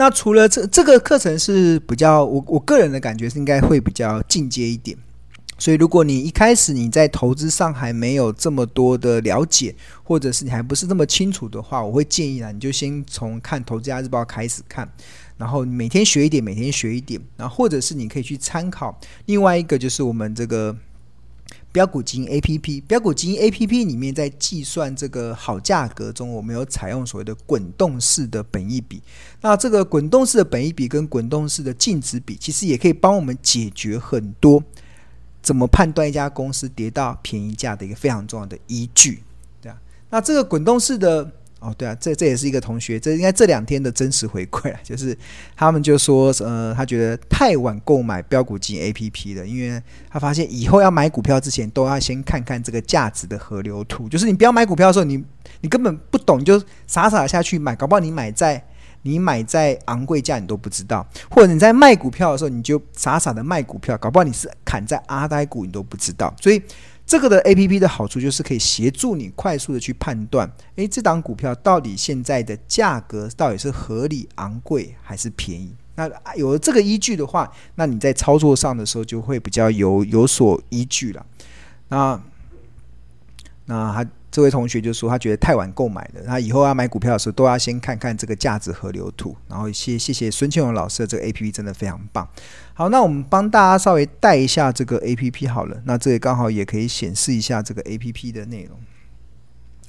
那除了这这个课程是比较我我个人的感觉是应该会比较进阶一点。所以，如果你一开始你在投资上还没有这么多的了解，或者是你还不是那么清楚的话，我会建议啊，你就先从看《投资家日报》开始看，然后每天学一点，每天学一点，然后或者是你可以去参考另外一个，就是我们这个标股基金 APP，标股基金 APP 里面在计算这个好价格中，我们有采用所谓的滚动式的本益比。那这个滚动式的本益比跟滚动式的净值比，其实也可以帮我们解决很多。怎么判断一家公司跌到便宜价的一个非常重要的依据，对啊。那这个滚动式的哦，对啊，这这也是一个同学，这应该这两天的真实回馈啊，就是他们就说，呃，他觉得太晚购买标股金 APP 了，因为他发现以后要买股票之前都要先看看这个价值的河流图，就是你不要买股票的时候，你你根本不懂，你就傻傻下去买，搞不好你买在。你买在昂贵价，你都不知道；或者你在卖股票的时候，你就傻傻的卖股票，搞不好你是砍在阿呆股，你都不知道。所以这个的 APP 的好处就是可以协助你快速的去判断，诶，这档股票到底现在的价格到底是合理、昂贵还是便宜？那有了这个依据的话，那你在操作上的时候就会比较有有所依据了。那那还。这位同学就说他觉得太晚购买了，他以后要买股票的时候都要先看看这个价值河流图。然后谢谢谢孙庆荣老师的这个 APP 真的非常棒。好，那我们帮大家稍微带一下这个 APP 好了。那这里刚好也可以显示一下这个 APP 的内容。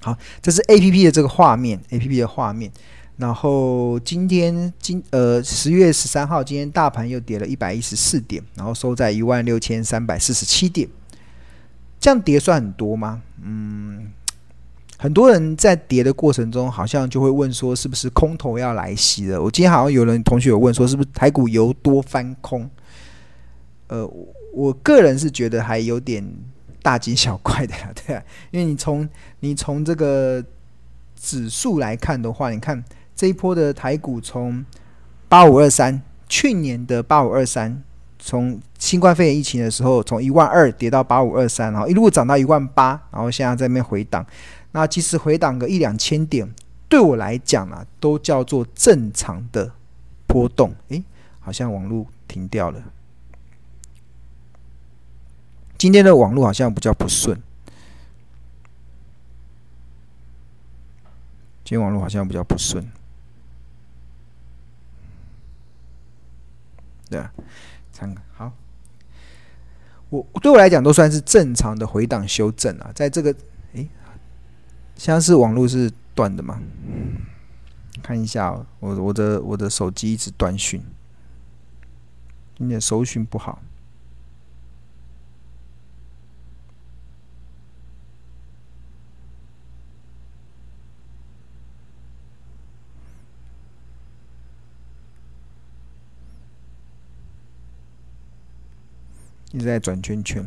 好，这是 APP 的这个画面，APP 的画面。然后今天今呃十月十三号，今天大盘又跌了一百一十四点，然后收在一万六千三百四十七点。这样跌算很多吗？嗯。很多人在跌的过程中，好像就会问说，是不是空头要来袭了？我今天好像有人同学有问说，是不是台股由多翻空？呃，我个人是觉得还有点大惊小怪的，对啊，因为你从你从这个指数来看的话，你看这一波的台股从八五二三，去年的八五二三，从新冠肺炎疫情的时候，从一万二跌到八五二三，然后一路涨到一万八，然后现在在那边回档。那其实回档个一两千点，对我来讲啊，都叫做正常的波动。诶，好像网络停掉了。今天的网络好像比较不顺。今天网络好像比较不顺。对啊，参考好。我对我来讲都算是正常的回档修正啊，在这个。现在是网络是断的吗？看一下哦，我我的我的手机一直断讯，今天收讯不好。一直在转圈圈。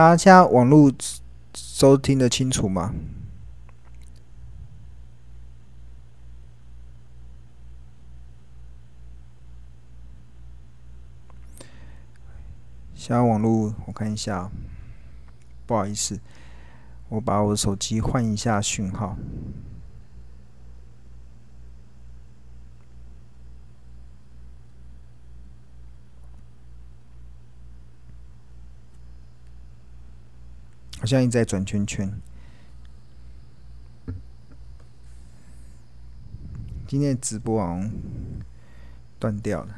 大家现在网络收听得清楚吗？现在网络我看一下，不好意思，我把我的手机换一下讯号。好像一直在转圈圈。今天的直播哦断掉了。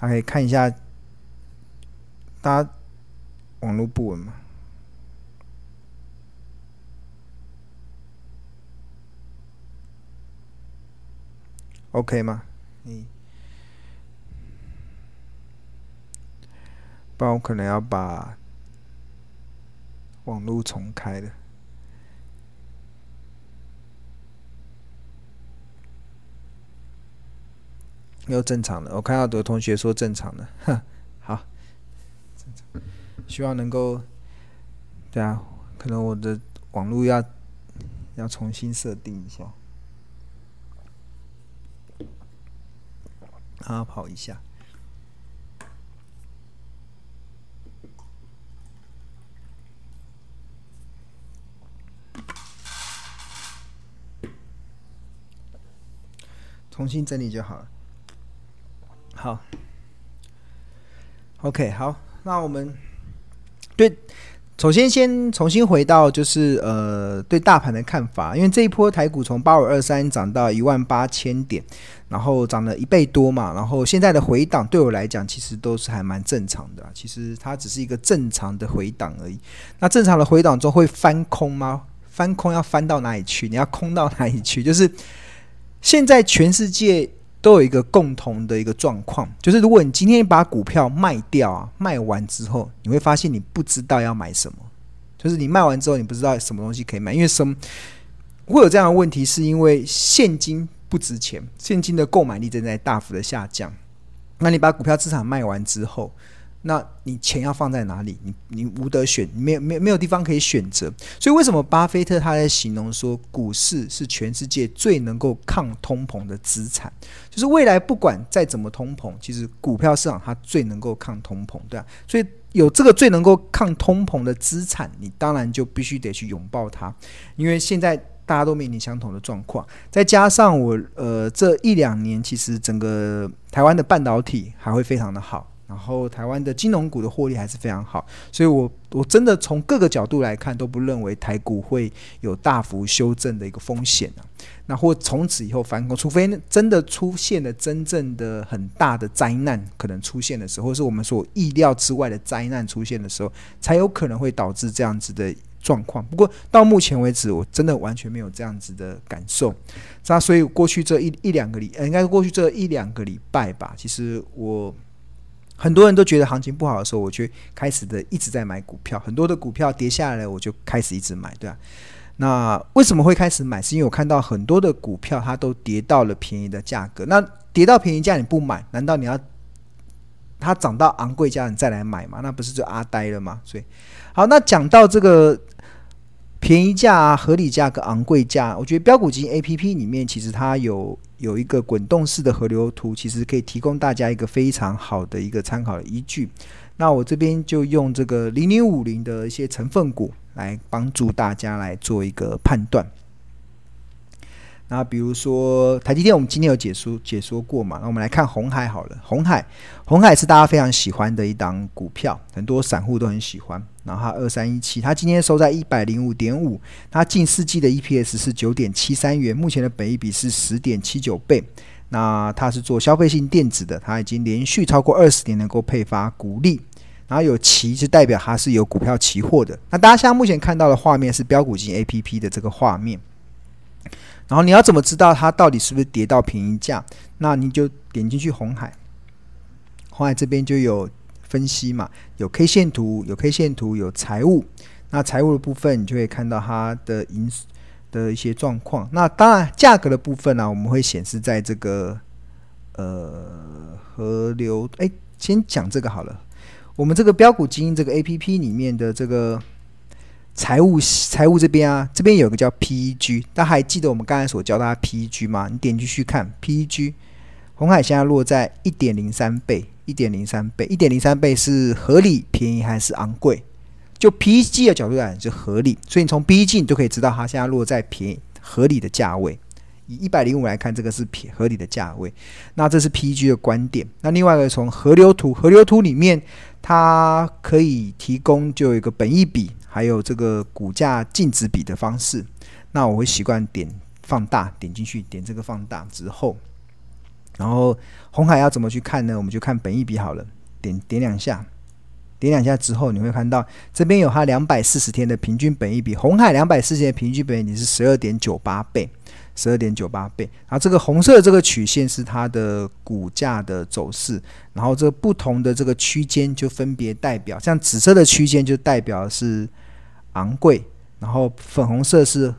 他可以看一下，大家网络不稳吗？OK 吗？嗯，不然我可能要把网络重开了。又正常了。我看到有同学说正常了，哼，好，希望能够，对啊，可能我的网络要要重新设定一下，啊，跑一下。重新整理就好了。好，OK，好，那我们对，首先先重新回到就是呃对大盘的看法，因为这一波台股从八五二三涨到一万八千点，然后涨了一倍多嘛，然后现在的回档对我来讲其实都是还蛮正常的，其实它只是一个正常的回档而已。那正常的回档中会翻空吗？翻空要翻到哪里去？你要空到哪里去？就是。现在全世界都有一个共同的一个状况，就是如果你今天把股票卖掉啊，卖完之后，你会发现你不知道要买什么，就是你卖完之后，你不知道什么东西可以买，因为什么会有这样的问题？是因为现金不值钱，现金的购买力正在大幅的下降。那你把股票资产卖完之后，那你钱要放在哪里？你你无得选，没有没有没有地方可以选择。所以为什么巴菲特他在形容说，股市是全世界最能够抗通膨的资产？就是未来不管再怎么通膨，其实股票市场它最能够抗通膨，对啊。所以有这个最能够抗通膨的资产，你当然就必须得去拥抱它。因为现在大家都面临相同的状况，再加上我呃这一两年，其实整个台湾的半导体还会非常的好。然后台湾的金融股的获利还是非常好，所以我我真的从各个角度来看都不认为台股会有大幅修正的一个风险啊。那或从此以后反攻，除非真的出现了真正的很大的灾难可能出现的时候，或是我们所意料之外的灾难出现的时候，才有可能会导致这样子的状况。不过到目前为止，我真的完全没有这样子的感受。那所以过去这一一两个礼，应该是过去这一两个礼拜吧，其实我。很多人都觉得行情不好的时候，我就开始的一直在买股票。很多的股票跌下来，我就开始一直买，对吧？那为什么会开始买？是因为我看到很多的股票它都跌到了便宜的价格。那跌到便宜价你不买，难道你要它涨到昂贵价你再来买吗？那不是就阿呆了吗？所以，好，那讲到这个便宜价啊、合理价跟昂贵价，我觉得标股金 A P P 里面其实它有。有一个滚动式的河流图，其实可以提供大家一个非常好的一个参考的依据。那我这边就用这个零零五零的一些成分股来帮助大家来做一个判断。那比如说台积电，我们今天有解说解说过嘛？那我们来看红海好了。红海，红海是大家非常喜欢的一档股票，很多散户都很喜欢。然后它二三一七，它今天收在一百零五点五，它近四季的 EPS 是九点七三元，目前的本益比是十点七九倍。那它是做消费性电子的，它已经连续超过二十年能够配发股利。然后有期是代表它是有股票期货的。那大家现在目前看到的画面是标股金 APP 的这个画面。然后你要怎么知道它到底是不是跌到便宜价？那你就点进去红海，红海这边就有分析嘛，有 K 线图，有 K 线图，有财务。那财务的部分，你就会看到它的营的一些状况。那当然，价格的部分呢、我们会显示在这个呃河流。哎，先讲这个好了。我们这个标股金这个 APP 里面的这个。财务财务这边啊，这边有个叫 PEG，大家还记得我们刚才所教大家 PEG 吗？你点进去看 PEG，红海现在落在一点零三倍，一点零三倍，一点零三倍是合理、便宜还是昂贵？就 PEG 的角度来讲是合理，所以你从 PEG 你就可以知道它现在落在便宜合理的价位。以一百零五来看，这个是便合理的价位。那这是 PEG 的观点。那另外一个从河流图，河流图里面它可以提供就有一个本益比。还有这个股价净值比的方式，那我会习惯点放大，点进去，点这个放大之后，然后红海要怎么去看呢？我们就看本益比好了，点点两下，点两下之后，你会看到这边有它两百四十天的平均本益比，红海两百四十天的平均本益比是十二点九八倍。十二点九八倍，然后这个红色这个曲线是它的股价的走势，然后这不同的这个区间就分别代表，像紫色的区间就代表是昂贵，然后粉红色是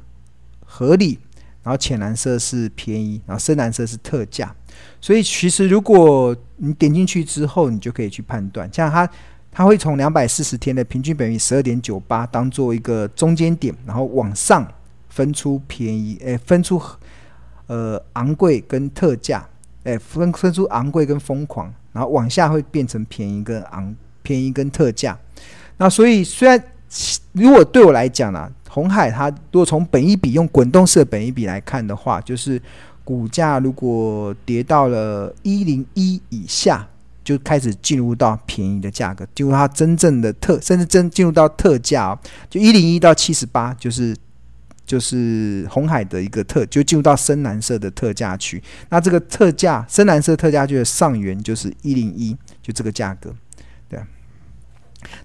合理，然后浅蓝色是便宜，然后深蓝色是特价。所以其实如果你点进去之后，你就可以去判断，像它它会从两百四十天的平均本于十二点九八当做一个中间点，然后往上分出便宜，诶，分出呃昂贵跟特价，诶，分分出昂贵跟疯狂，然后往下会变成便宜跟昂便宜跟特价。那所以虽然如果对我来讲呢、啊，鸿海它如果从本一比用滚动式的本一比来看的话，就是。股价如果跌到了一零一以下，就开始进入到便宜的价格，进入它真正的特，甚至真进入到特价哦，就一零一到七十八，就是就是红海的一个特，就进入到深蓝色的特价区。那这个特价深蓝色特价区的上缘就是一零一，就这个价格，对。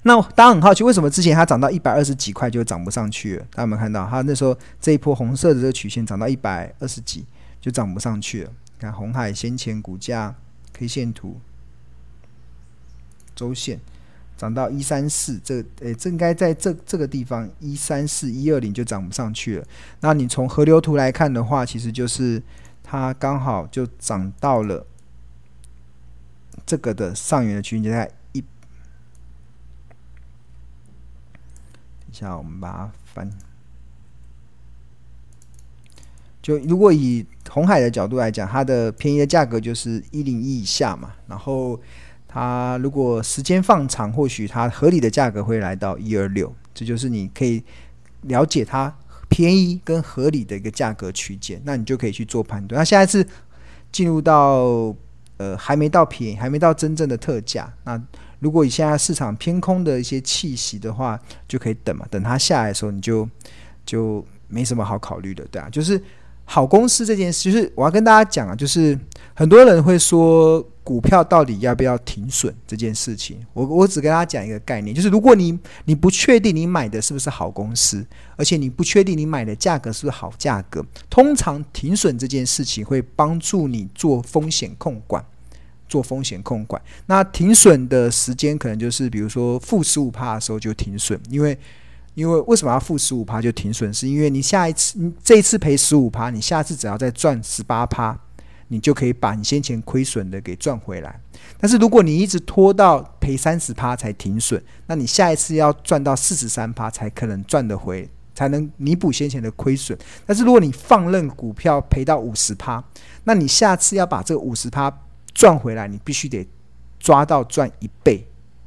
那大家很好奇，为什么之前它涨到一百二十几块就涨不上去了？大家有没有看到，它那时候这一波红色的这个曲线涨到一百二十几。就涨不上去了。看红海先前股价 K 线图，周线涨到一三四，这诶、这应该在这这个地方一三四一二零就涨不上去了。那你从河流图来看的话，其实就是它刚好就涨到了这个的上缘的区间，就在一。等一下，我们把它翻。就如果以红海的角度来讲，它的便宜的价格就是一零一以下嘛。然后它如果时间放长，或许它合理的价格会来到一二六。这就是你可以了解它便宜跟合理的一个价格区间，那你就可以去做判断。那现在是进入到呃还没到便宜，还没到真正的特价。那如果以现在市场偏空的一些气息的话，就可以等嘛。等它下来的时候，你就就没什么好考虑的，对啊，就是。好公司这件事，就是我要跟大家讲啊，就是很多人会说股票到底要不要停损这件事情。我我只跟大家讲一个概念，就是如果你你不确定你买的是不是好公司，而且你不确定你买的价格是不是好价格，通常停损这件事情会帮助你做风险控管，做风险控管。那停损的时间可能就是比如说负十五趴的时候就停损，因为。因为为什么要负十五趴就停损？是因为你下一次，你这一次赔十五趴，你下次只要再赚十八趴，你就可以把你先前亏损的给赚回来。但是如果你一直拖到赔三十趴才停损，那你下一次要赚到四十三趴才可能赚得回，才能弥补先前的亏损。但是如果你放任股票赔到五十趴，那你下次要把这五十趴赚回来，你必须得抓到赚一倍。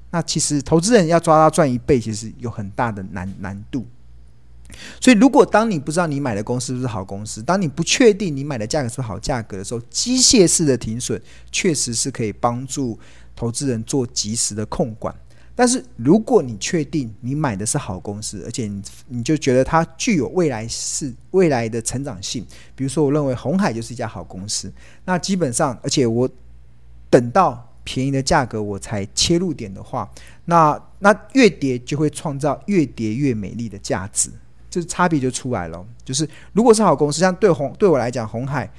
那其实投资人要抓到赚一倍，其实有很大的难难度。所以，如果当你不知道你买的公司是不是好公司，当你不确定你买的价格是不是好价格的时候，机械式的停损确实是可以帮助投资人做及时的控管。但是，如果你确定你买的是好公司，而且你你就觉得它具有未来是未来的成长性，比如说，我认为红海就是一家好公司，那基本上，而且我等到。便宜的价格我才切入点的话，那那越跌就会创造越跌越美丽的价值，这差别就出来了。就是如果是好公司，像对红对我来讲，红海，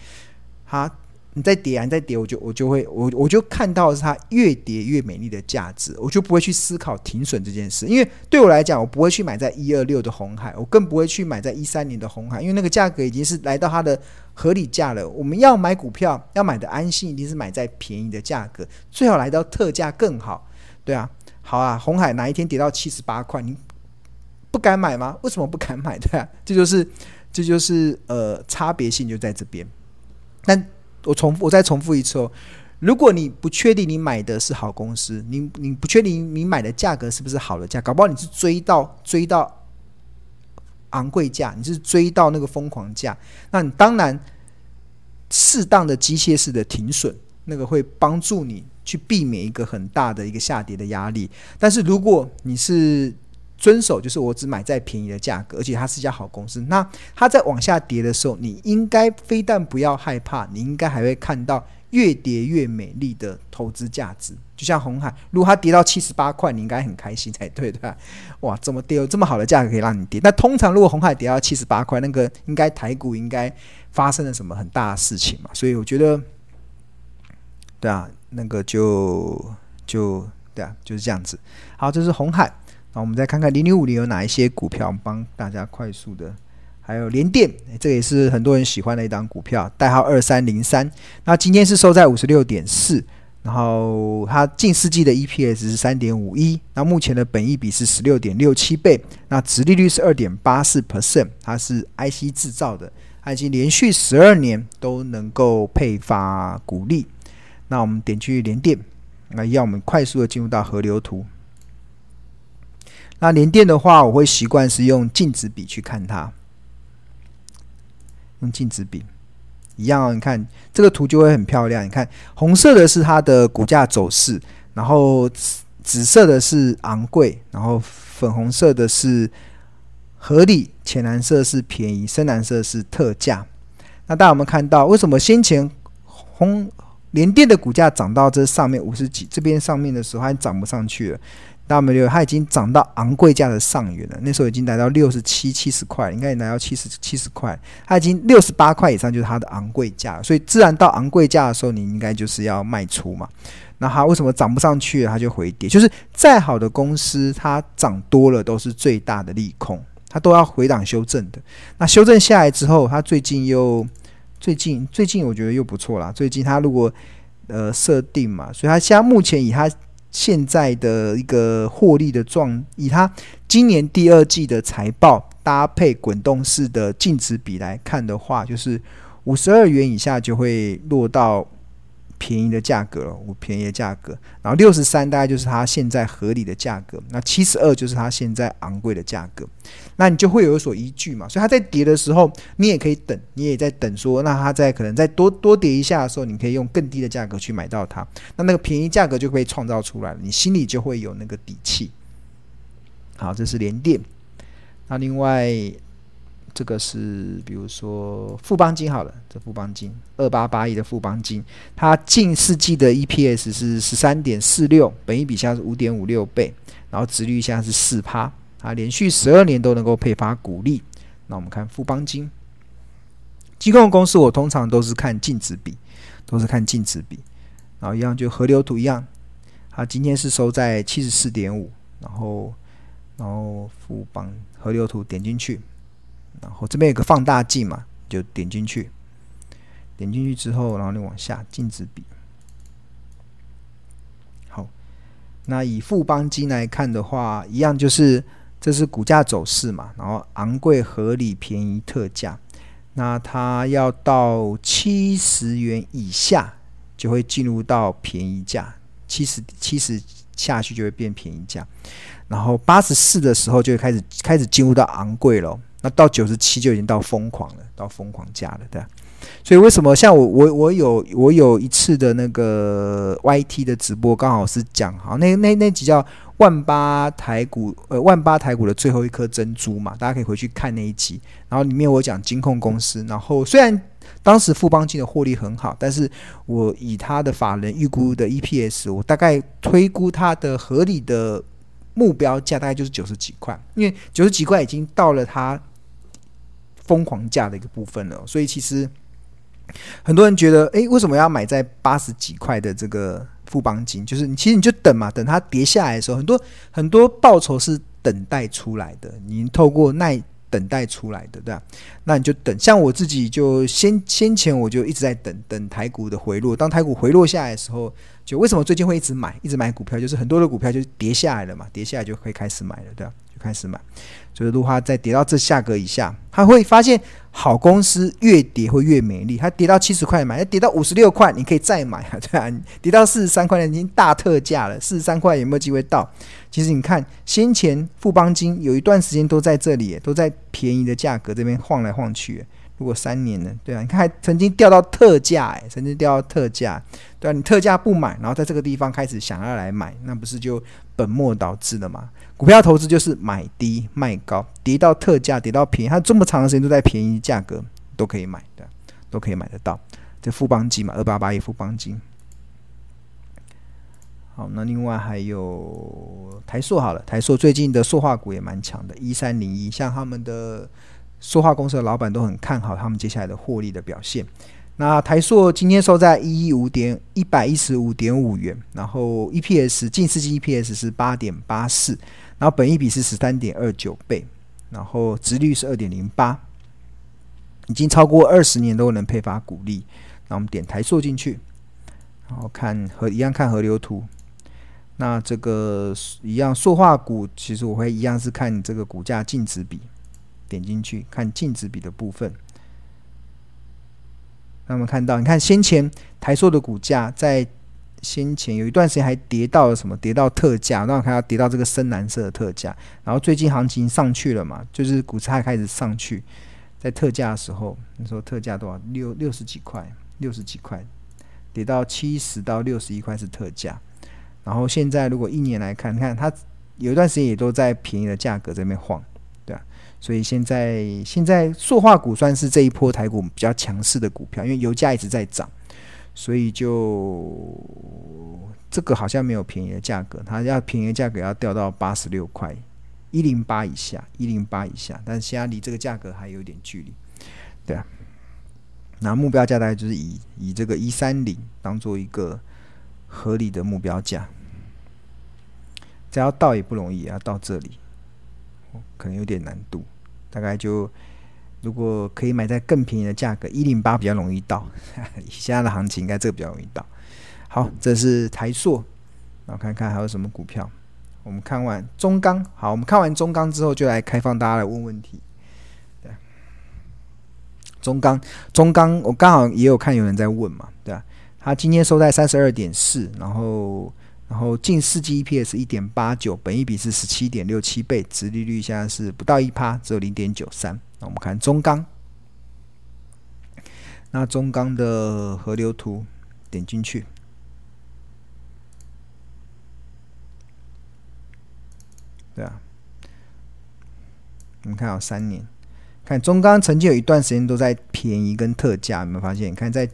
它。你再跌啊，你再跌，我就我就会我我就看到是它越跌越美丽的价值，我就不会去思考停损这件事，因为对我来讲，我不会去买在一二六的红海，我更不会去买在一三年的红海，因为那个价格已经是来到它的合理价了。我们要买股票，要买的安心，一定是买在便宜的价格，最好来到特价更好。对啊，好啊，红海哪一天跌到七十八块，你不敢买吗？为什么不敢买？对啊，这就是这就是呃差别性就在这边，但。我重复，我再重复一次哦。如果你不确定你买的是好公司，你你不确定你买的价格是不是好的价，搞不好你是追到追到昂贵价，你是追到那个疯狂价，那你当然适当的机械式的停损，那个会帮助你去避免一个很大的一个下跌的压力。但是如果你是遵守就是我只买在便宜的价格，而且它是一家好公司。那它在往下跌的时候，你应该非但不要害怕，你应该还会看到越跌越美丽的投资价值。就像红海，如果它跌到七十八块，你应该很开心才对，对吧？哇，怎么跌有这么好的价格可以让你跌。那通常如果红海跌到七十八块，那个应该台股应该发生了什么很大的事情嘛？所以我觉得，对啊，那个就就对啊，就是这样子。好，这是红海。那我们再看看零零五零有哪一些股票，帮大家快速的还有联电，这也是很多人喜欢的一档股票，代号二三零三。那今天是收在五十六点四，然后它近四季的 EPS 是三点五一，那目前的本益比是十六点六七倍，那殖利率是二点八四 percent，它是 IC 制造的，它已经连续十二年都能够配发股利。那我们点去联电，那要我们快速的进入到河流图。那联电的话，我会习惯是用镜子笔去看它。用镜子笔一样哦，你看这个图就会很漂亮。你看红色的是它的股价走势，然后紫色的是昂贵，然后粉红色的是合理，浅蓝色是便宜，深蓝色是特价。那大家有没有看到，为什么先前红联电的股价涨到这上面五十几这边上面的时候，还涨不上去了？大家没有，它已经涨到昂贵价的上缘了。那时候已经来到六十七、七十块，应该也来到七十七十块。它已经六十八块以上就是它的昂贵价，所以自然到昂贵价的时候，你应该就是要卖出嘛。那它为什么涨不上去？它就回跌。就是再好的公司，它涨多了都是最大的利空，它都要回档修正的。那修正下来之后，它最近又最近最近我觉得又不错啦。最近它如果呃设定嘛，所以它现在目前以它。现在的一个获利的状，以它今年第二季的财报搭配滚动式的净值比来看的话，就是五十二元以下就会落到。便宜的价格了，我便宜的价格，然后六十三大概就是它现在合理的价格，那七十二就是它现在昂贵的价格，那你就会有所依据嘛。所以它在跌的时候，你也可以等，你也在等说，那它在可能再多多跌一下的时候，你可以用更低的价格去买到它，那那个便宜价格就可以创造出来了，你心里就会有那个底气。好，这是连电，那另外。这个是比如说富邦金好了，这富邦金二八八亿的富邦金，它近四季的 EPS 是十三点四六，本益比下是五点五六倍，然后殖率下是四趴，啊，连续十二年都能够配发股利。那我们看富邦金，金控公司我通常都是看净值比，都是看净值比，然后一样就河流图一样，它今天是收在七十四点五，然后然后富邦河流图点进去。然后这边有个放大镜嘛，就点进去，点进去之后，然后你往下净值比。好，那以富邦金来看的话，一样就是这是股价走势嘛，然后昂贵、合理、便宜、特价，那它要到七十元以下就会进入到便宜价，七十七十下去就会变便宜价，然后八十四的时候就会开始开始进入到昂贵了。那到九十七就已经到疯狂了，到疯狂价了，对？所以为什么像我我我有我有一次的那个 YT 的直播，刚好是讲好那那那集叫万八台股呃万八台股的最后一颗珍珠嘛，大家可以回去看那一集。然后里面我讲金控公司，然后虽然当时富邦金的获利很好，但是我以他的法人预估的 EPS，我大概推估它的合理的目标价大概就是九十几块，因为九十几块已经到了它。疯狂价的一个部分了，所以其实很多人觉得，诶，为什么要买在八十几块的这个富邦金？就是你其实你就等嘛，等它跌下来的时候，很多很多报酬是等待出来的，你透过耐等待出来的，对吧？那你就等。像我自己就先先前我就一直在等等台股的回落，当台股回落下来的时候，就为什么最近会一直买，一直买股票？就是很多的股票就跌下来了嘛，跌下来就可以开始买了，对吧？开始买，所以如果它再跌到这价格以下，他会发现好公司越跌会越美丽。它跌到七十块买，它跌到五十六块你可以再买啊，对啊，跌到四十三块已经大特价了，四十三块有没有机会到？其实你看先前富邦金有一段时间都在这里，都在便宜的价格这边晃来晃去。如果三年呢？对啊，你看还曾经掉到特价，哎，曾经掉到特价，对啊，你特价不买，然后在这个地方开始想要来买，那不是就本末倒置了吗？股票投资就是买低卖高，跌到特价，跌到便宜，它这么长的时间都在便宜价格都可以买的，都可以买得到。这富邦金嘛，二八八一富邦金。好，那另外还有台塑好了，台塑最近的塑化股也蛮强的，一三零一，像他们的塑化公司的老板都很看好他们接下来的获利的表现。那台塑今天收在一一五点一百一十五点五元，然后 EPS 近四季 EPS 是八点八四。然后本益比是十三点二九倍，然后值率是二点零八。已经超过二十年都能配发股利。那我们点台塑进去，然后看和一样看河流图。那这个一样塑化股，其实我会一样是看这个股价净值比，点进去看净值比的部分。那我们看到，你看先前台塑的股价在先前有一段时间还跌到了什么？跌到特价，那我看到跌到这个深蓝色的特价。然后最近行情上去了嘛，就是股差开始上去，在特价的时候，那时候特价多少？六六十几块，六十几块，跌到七十到六十一块是特价。然后现在如果一年来看，看它有一段时间也都在便宜的价格这边晃，对啊。所以现在现在塑化股算是这一波台股比较强势的股票，因为油价一直在涨。所以就这个好像没有便宜的价格，它要便宜的价格要掉到八十六块，一零八以下，一零八以下，但是现在离这个价格还有点距离，对啊。那目标价大概就是以以这个一三零当做一个合理的目标价，这要到也不容易，要到这里，可能有点难度，大概就。如果可以买在更便宜的价格，一零八比较容易到。现在的行情应该这个比较容易到。好，这是台塑，然后看看还有什么股票。我们看完中钢，好，我们看完中钢之后，就来开放大家来问问题。对，中钢，中钢，我刚好也有看有人在问嘛，对啊，他今天收在三十二点四，然后。然后近四季 EPS 一点八九，本一比是十七点六七倍，殖利率现在是不到一趴，只有零点九三。那我们看中钢，那中钢的河流图点进去，对啊，我们看好三年，看中钢曾经有一段时间都在便宜跟特价，有没有发现？你看在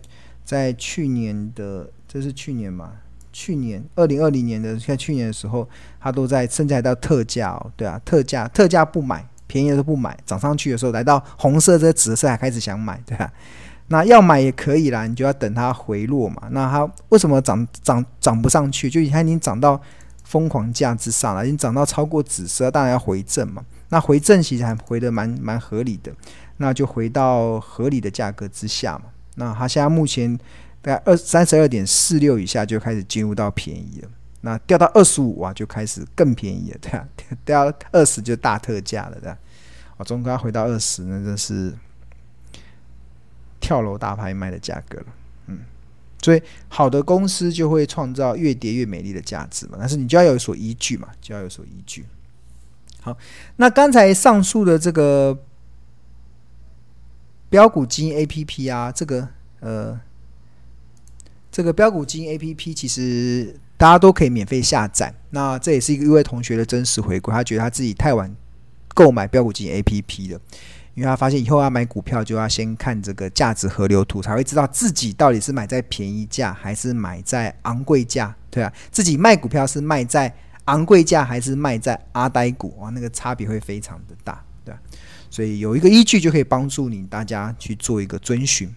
在去年的，这是去年嘛？去年二零二零年的，像去年的时候，它都在甚至来到特价哦，对啊，特价特价不买，便宜的都不买，涨上去的时候来到红色这个紫色还开始想买，对啊，那要买也可以啦，你就要等它回落嘛。那它为什么涨涨涨不上去？就它已经涨到疯狂价之上了，已经涨到超过紫色，当然要回正嘛。那回正其实还回得蛮蛮合理的，那就回到合理的价格之下嘛。那它现在目前。大概二三十二点四六以下就开始进入到便宜了，那掉到二十五啊就开始更便宜了，对啊，掉到二十就大特价了，对啊，哦，中钢回到二十，那真是跳楼大拍卖的价格了，嗯，所以好的公司就会创造越跌越美丽的价值嘛，但是你就要有所依据嘛，就要有所依据。好，那刚才上述的这个标股基金 APP 啊，这个呃。这个标股基金 A P P 其实大家都可以免费下载。那这也是一个一位同学的真实回馈，他觉得他自己太晚购买标股基金 A P P 的，因为他发现以后要买股票就要先看这个价值河流图，才会知道自己到底是买在便宜价还是买在昂贵价，对啊，自己卖股票是卖在昂贵价还是卖在阿呆股，哇，那个差别会非常的大，对啊，所以有一个依据就可以帮助你大家去做一个遵循。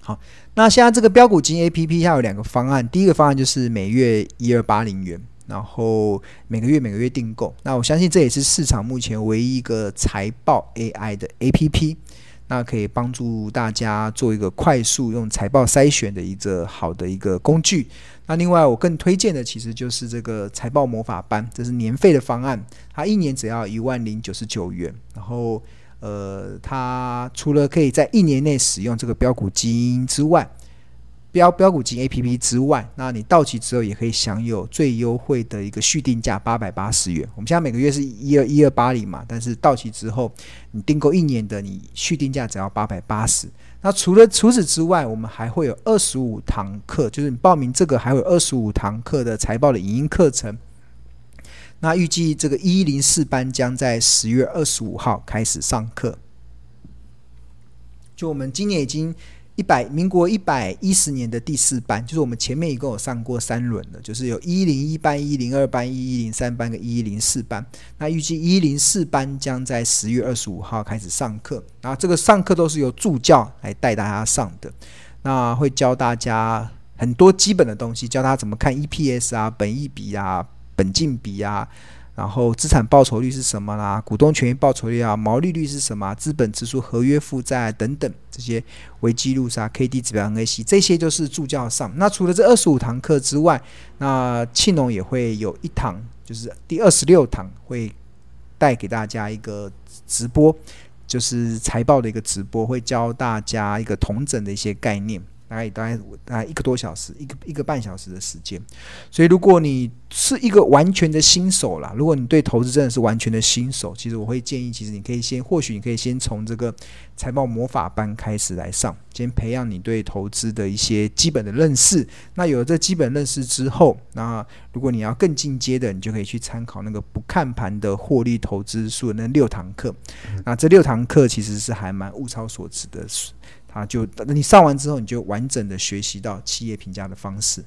好，那现在这个标股基金 A P P 它有两个方案，第一个方案就是每月一二八零元，然后每个月每个月订购。那我相信这也是市场目前唯一一个财报 A I 的 A P P，那可以帮助大家做一个快速用财报筛选的一个好的一个工具。那另外我更推荐的其实就是这个财报魔法班，这是年费的方案，它一年只要一万零九十九元，然后。呃，它除了可以在一年内使用这个标股基金之外，标标股金 APP 之外，那你到期之后也可以享有最优惠的一个续订价八百八十元。我们现在每个月是一二一二八零嘛，但是到期之后你订购一年的，你续订价只要八百八十。那除了除此之外，我们还会有二十五堂课，就是你报名这个还有二十五堂课的财报的影音课程。那预计这个一零四班将在十月二十五号开始上课。就我们今年已经一百民国一百一十年的第四班，就是我们前面一共有上过三轮的，就是有一零一班、一零二班、一一零三班跟一一零四班。那预计一零四班将在十月二十五号开始上课，然后这个上课都是由助教来带大家上的，那会教大家很多基本的东西，教他怎么看 EPS 啊、本益比啊。本净比啊，然后资产报酬率是什么啦，股东权益报酬率啊，毛利率是什么，资本支出、合约负债等等这些为记录啥，K D 指标、NAC 这些就是助教上。那除了这二十五堂课之外，那庆农也会有一堂，就是第二十六堂会带给大家一个直播。就是财报的一个直播，会教大家一个同整的一些概念。大概大概大概一个多小时，一个一个半小时的时间。所以，如果你是一个完全的新手啦，如果你对投资真的是完全的新手，其实我会建议，其实你可以先，或许你可以先从这个财报魔法班开始来上，先培养你对投资的一些基本的认识。那有了这基本认识之后，那如果你要更进阶的，你就可以去参考那个不看盘的获利投资术那六堂课。那这六堂课其实是还蛮物超所值的。他，就等你上完之后，你就完整的学习到企业评价的方式。